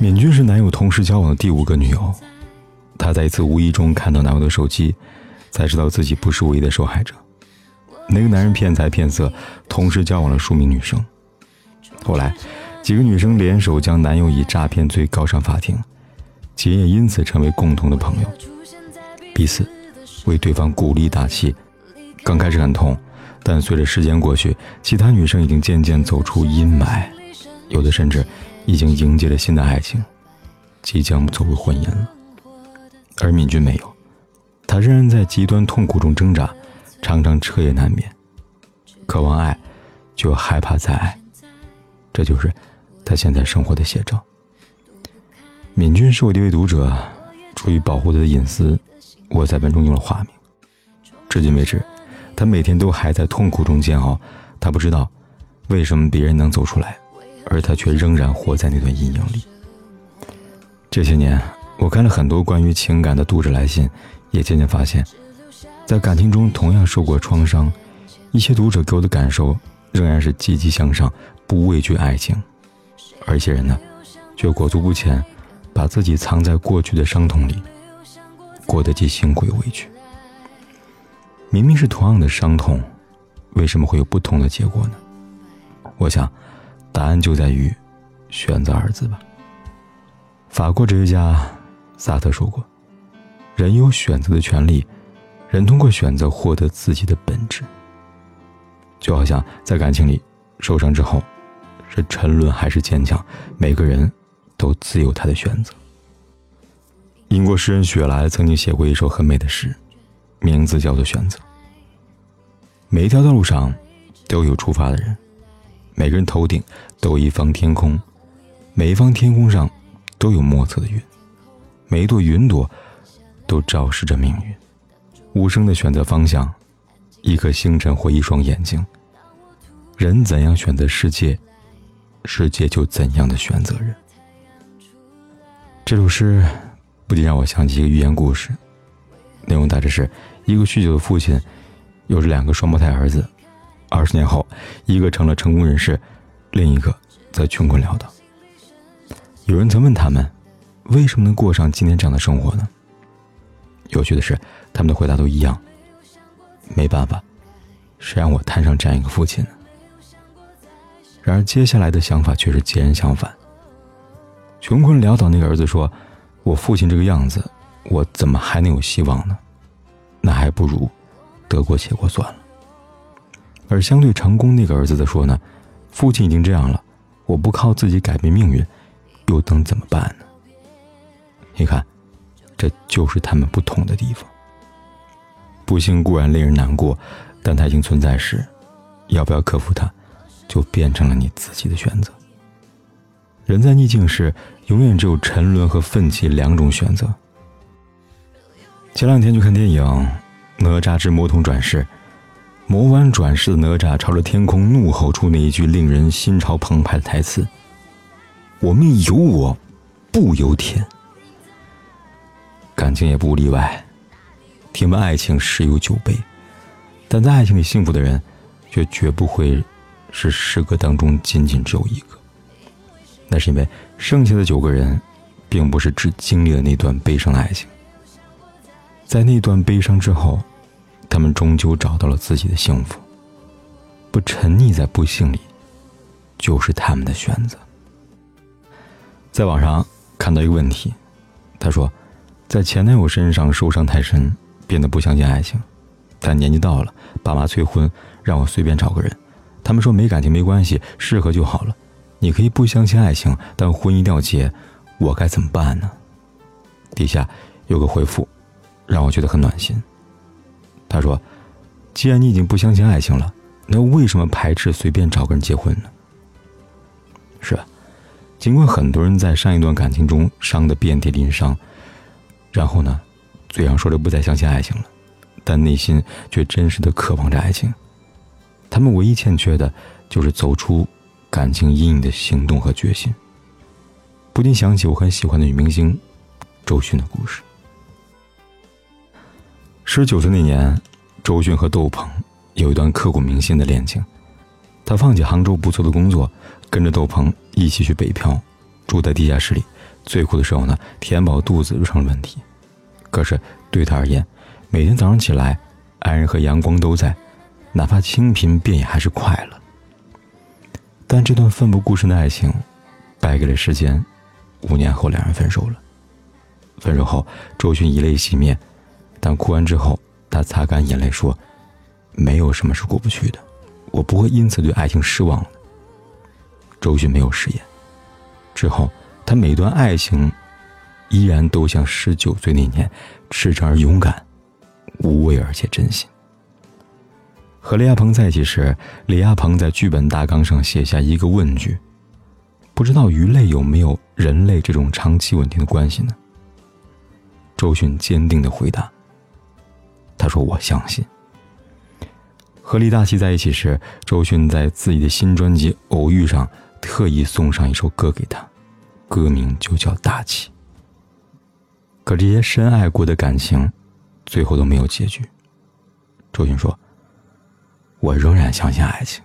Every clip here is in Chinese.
敏君是男友同时交往的第五个女友，她在一次无意中看到男友的手机，才知道自己不是唯一的受害者。那个男人骗财骗色，同时交往了数名女生。后来，几个女生联手将男友以诈骗罪告上法庭，几人也因此成为共同的朋友，彼此为对方鼓励打气。刚开始很痛，但随着时间过去，其他女生已经渐渐走出阴霾，有的甚至。已经迎接了新的爱情，即将走入婚姻了。而敏君没有，他仍然在极端痛苦中挣扎，常常彻夜难眠。渴望爱，就害怕再爱，这就是他现在生活的写照。敏君是我的一位读者，出于保护他的隐私，我在文中用了化名。至今为止，他每天都还在痛苦中煎熬，他不知道为什么别人能走出来。而他却仍然活在那段阴影里。这些年，我看了很多关于情感的读者来信，也渐渐发现，在感情中同样受过创伤，一些读者给我的感受仍然是积极向上，不畏惧爱情；而一些人呢，却裹足不前，把自己藏在过去的伤痛里，过得既辛苦又委屈。明明是同样的伤痛，为什么会有不同的结果呢？我想。答案就在于“选择”二字吧。法国哲学家萨特说过：“人有选择的权利，人通过选择获得自己的本质。”就好像在感情里受伤之后，是沉沦还是坚强，每个人都自有他的选择。英国诗人雪莱曾经写过一首很美的诗，名字叫做《选择》。每一条道路上，都有出发的人。每个人头顶都有一方天空，每一方天空上都有莫测的云，每一朵云朵都昭示着命运。无声的选择方向，一颗星辰或一双眼睛。人怎样选择世界，世界就怎样的选择人。这首诗不禁让我想起一个寓言故事，内容大致是一个酗酒的父亲，有着两个双胞胎儿子。二十年后，一个成了成功人士，另一个则穷困潦倒。有人曾问他们，为什么能过上今天这样的生活呢？有趣的是，他们的回答都一样：没办法，谁让我摊上这样一个父亲呢？然而，接下来的想法却是截然相反。穷困潦倒那个儿子说：“我父亲这个样子，我怎么还能有希望呢？那还不如得过且过算了。”而相对成功那个儿子则说呢，父亲已经这样了，我不靠自己改变命运，又能怎么办呢？你看，这就是他们不同的地方。不幸固然令人难过，但它已经存在时，要不要克服它，就变成了你自己的选择。人在逆境时，永远只有沉沦和奋起两种选择。前两天去看电影《哪吒之魔童转世》。魔丸转世的哪吒朝着天空怒吼出那一句令人心潮澎湃的台词：“我命由我，不由天。”感情也不例外。听闻爱情十有九悲，但在爱情里幸福的人，却绝不会是十个当中仅仅只有一个。那是因为剩下的九个人，并不是只经历了那段悲伤的爱情，在那段悲伤之后。他们终究找到了自己的幸福，不沉溺在不幸里，就是他们的选择。在网上看到一个问题，他说，在前男友身上受伤太深，变得不相信爱情，但年纪到了，爸妈催婚，让我随便找个人，他们说没感情没关系，适合就好了。你可以不相信爱情，但婚姻要结，我该怎么办呢？底下有个回复，让我觉得很暖心。他说：“既然你已经不相信爱情了，那为什么排斥随便找个人结婚呢？是吧？尽管很多人在上一段感情中伤得遍体鳞伤，然后呢，嘴上说着不再相信爱情了，但内心却真实的渴望着爱情。他们唯一欠缺的，就是走出感情阴影的行动和决心。不禁想起我很喜欢的女明星周迅的故事。十九岁那年，周迅和窦鹏有一段刻骨铭心的恋情。她放弃杭州不错的工作，跟着窦鹏一起去北漂，住在地下室里。最苦的时候呢，填饱肚子就成了问题。可是对他而言，每天早上起来，爱人和阳光都在，哪怕清贫便也还是快乐。但这段奋不顾身的爱情，败给了时间。五年后，两人分手了。分手后，周迅以泪洗面。但哭完之后，他擦干眼泪说：“没有什么是过不去的，我不会因此对爱情失望的。”周迅没有食言。之后，他每段爱情，依然都像十九岁那年，赤诚而勇敢，无畏而且真心。和李亚鹏在一起时，李亚鹏在剧本大纲上写下一个问句：“不知道鱼类有没有人类这种长期稳定的关系呢？”周迅坚定的回答。他说：“我相信。”和李大齐在一起时，周迅在自己的新专辑《偶遇》上特意送上一首歌给他，歌名就叫《大气》。可这些深爱过的感情，最后都没有结局。周迅说：“我仍然相信爱情。”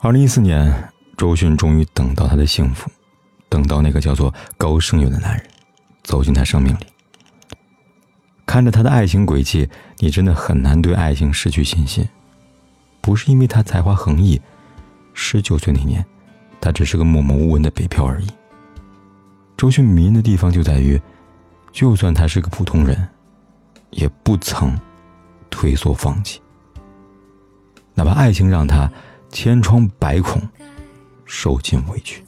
二零一四年，周迅终于等到他的幸福，等到那个叫做高胜友的男人走进他生命里。看着他的爱情轨迹，你真的很难对爱情失去信心。不是因为他才华横溢，十九岁那年，他只是个默默无闻的北漂而已。周迅迷人的地方就在于，就算他是个普通人，也不曾退缩放弃。哪怕爱情让他千疮百孔，受尽委屈。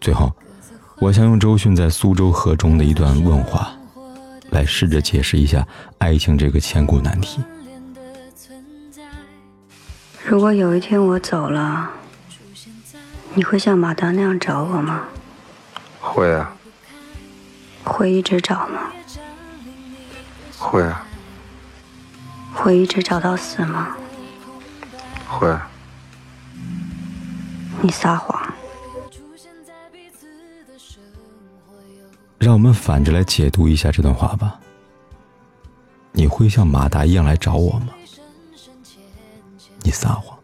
最后，我想用周迅在苏州河中的一段问话。来试着解释一下爱情这个千古难题。如果有一天我走了，你会像马达那样找我吗？会啊。会一直找吗？会啊。会一直找到死吗？会。你撒谎。让我们反着来解读一下这段话吧。你会像马达一样来找我吗？你撒谎。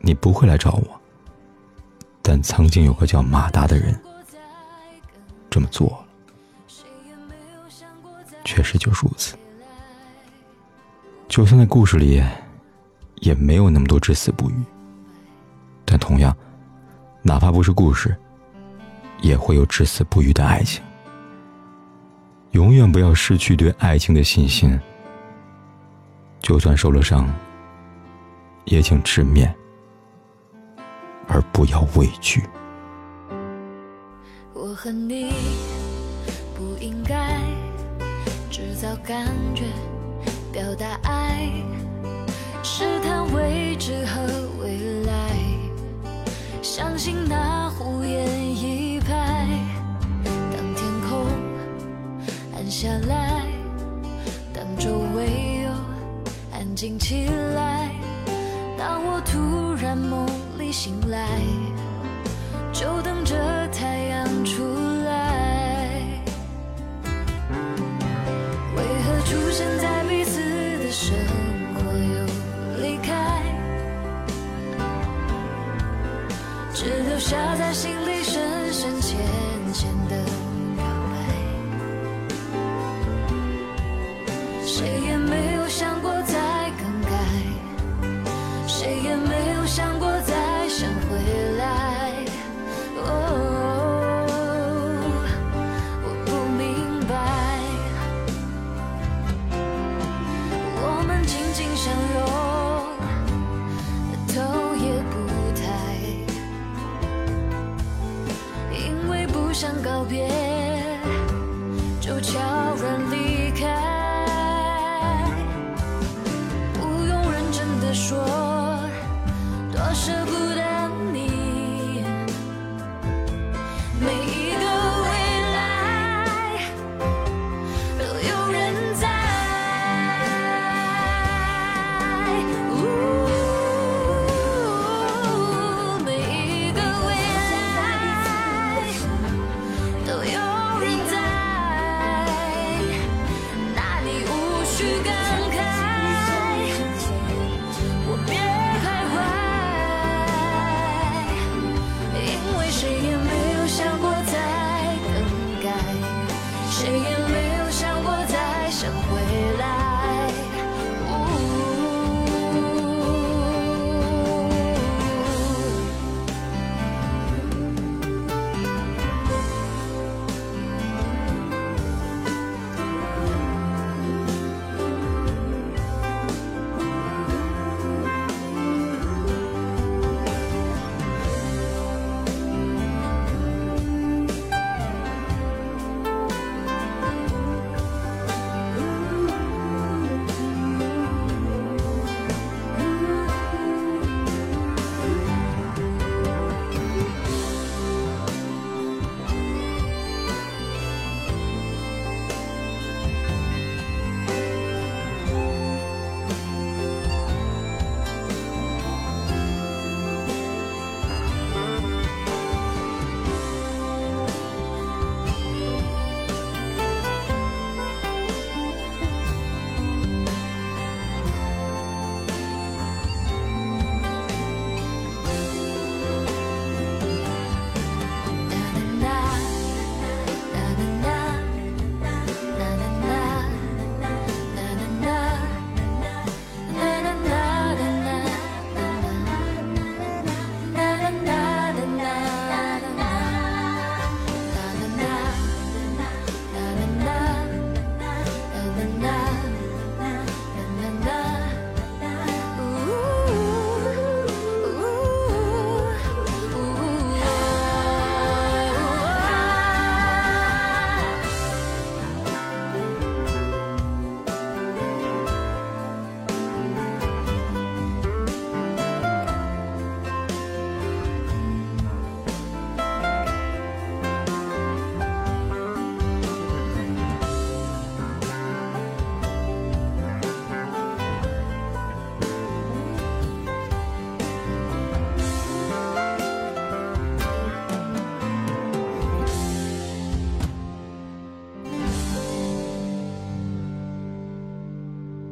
你不会来找我。但曾经有个叫马达的人这么做了。确实就如此。就算在故事里，也没有那么多至死不渝。但同样，哪怕不是故事。也会有至死不渝的爱情。永远不要失去对爱情的信心。就算受了伤，也请直面，而不要畏惧。我和你不应该制造感觉，表达爱，试探未知和未来，相信那下来，当周围又安静起来，当我突然梦里醒来，就等着太阳出来。为何出现在彼此的生活又离开，只留下在心里 sugar.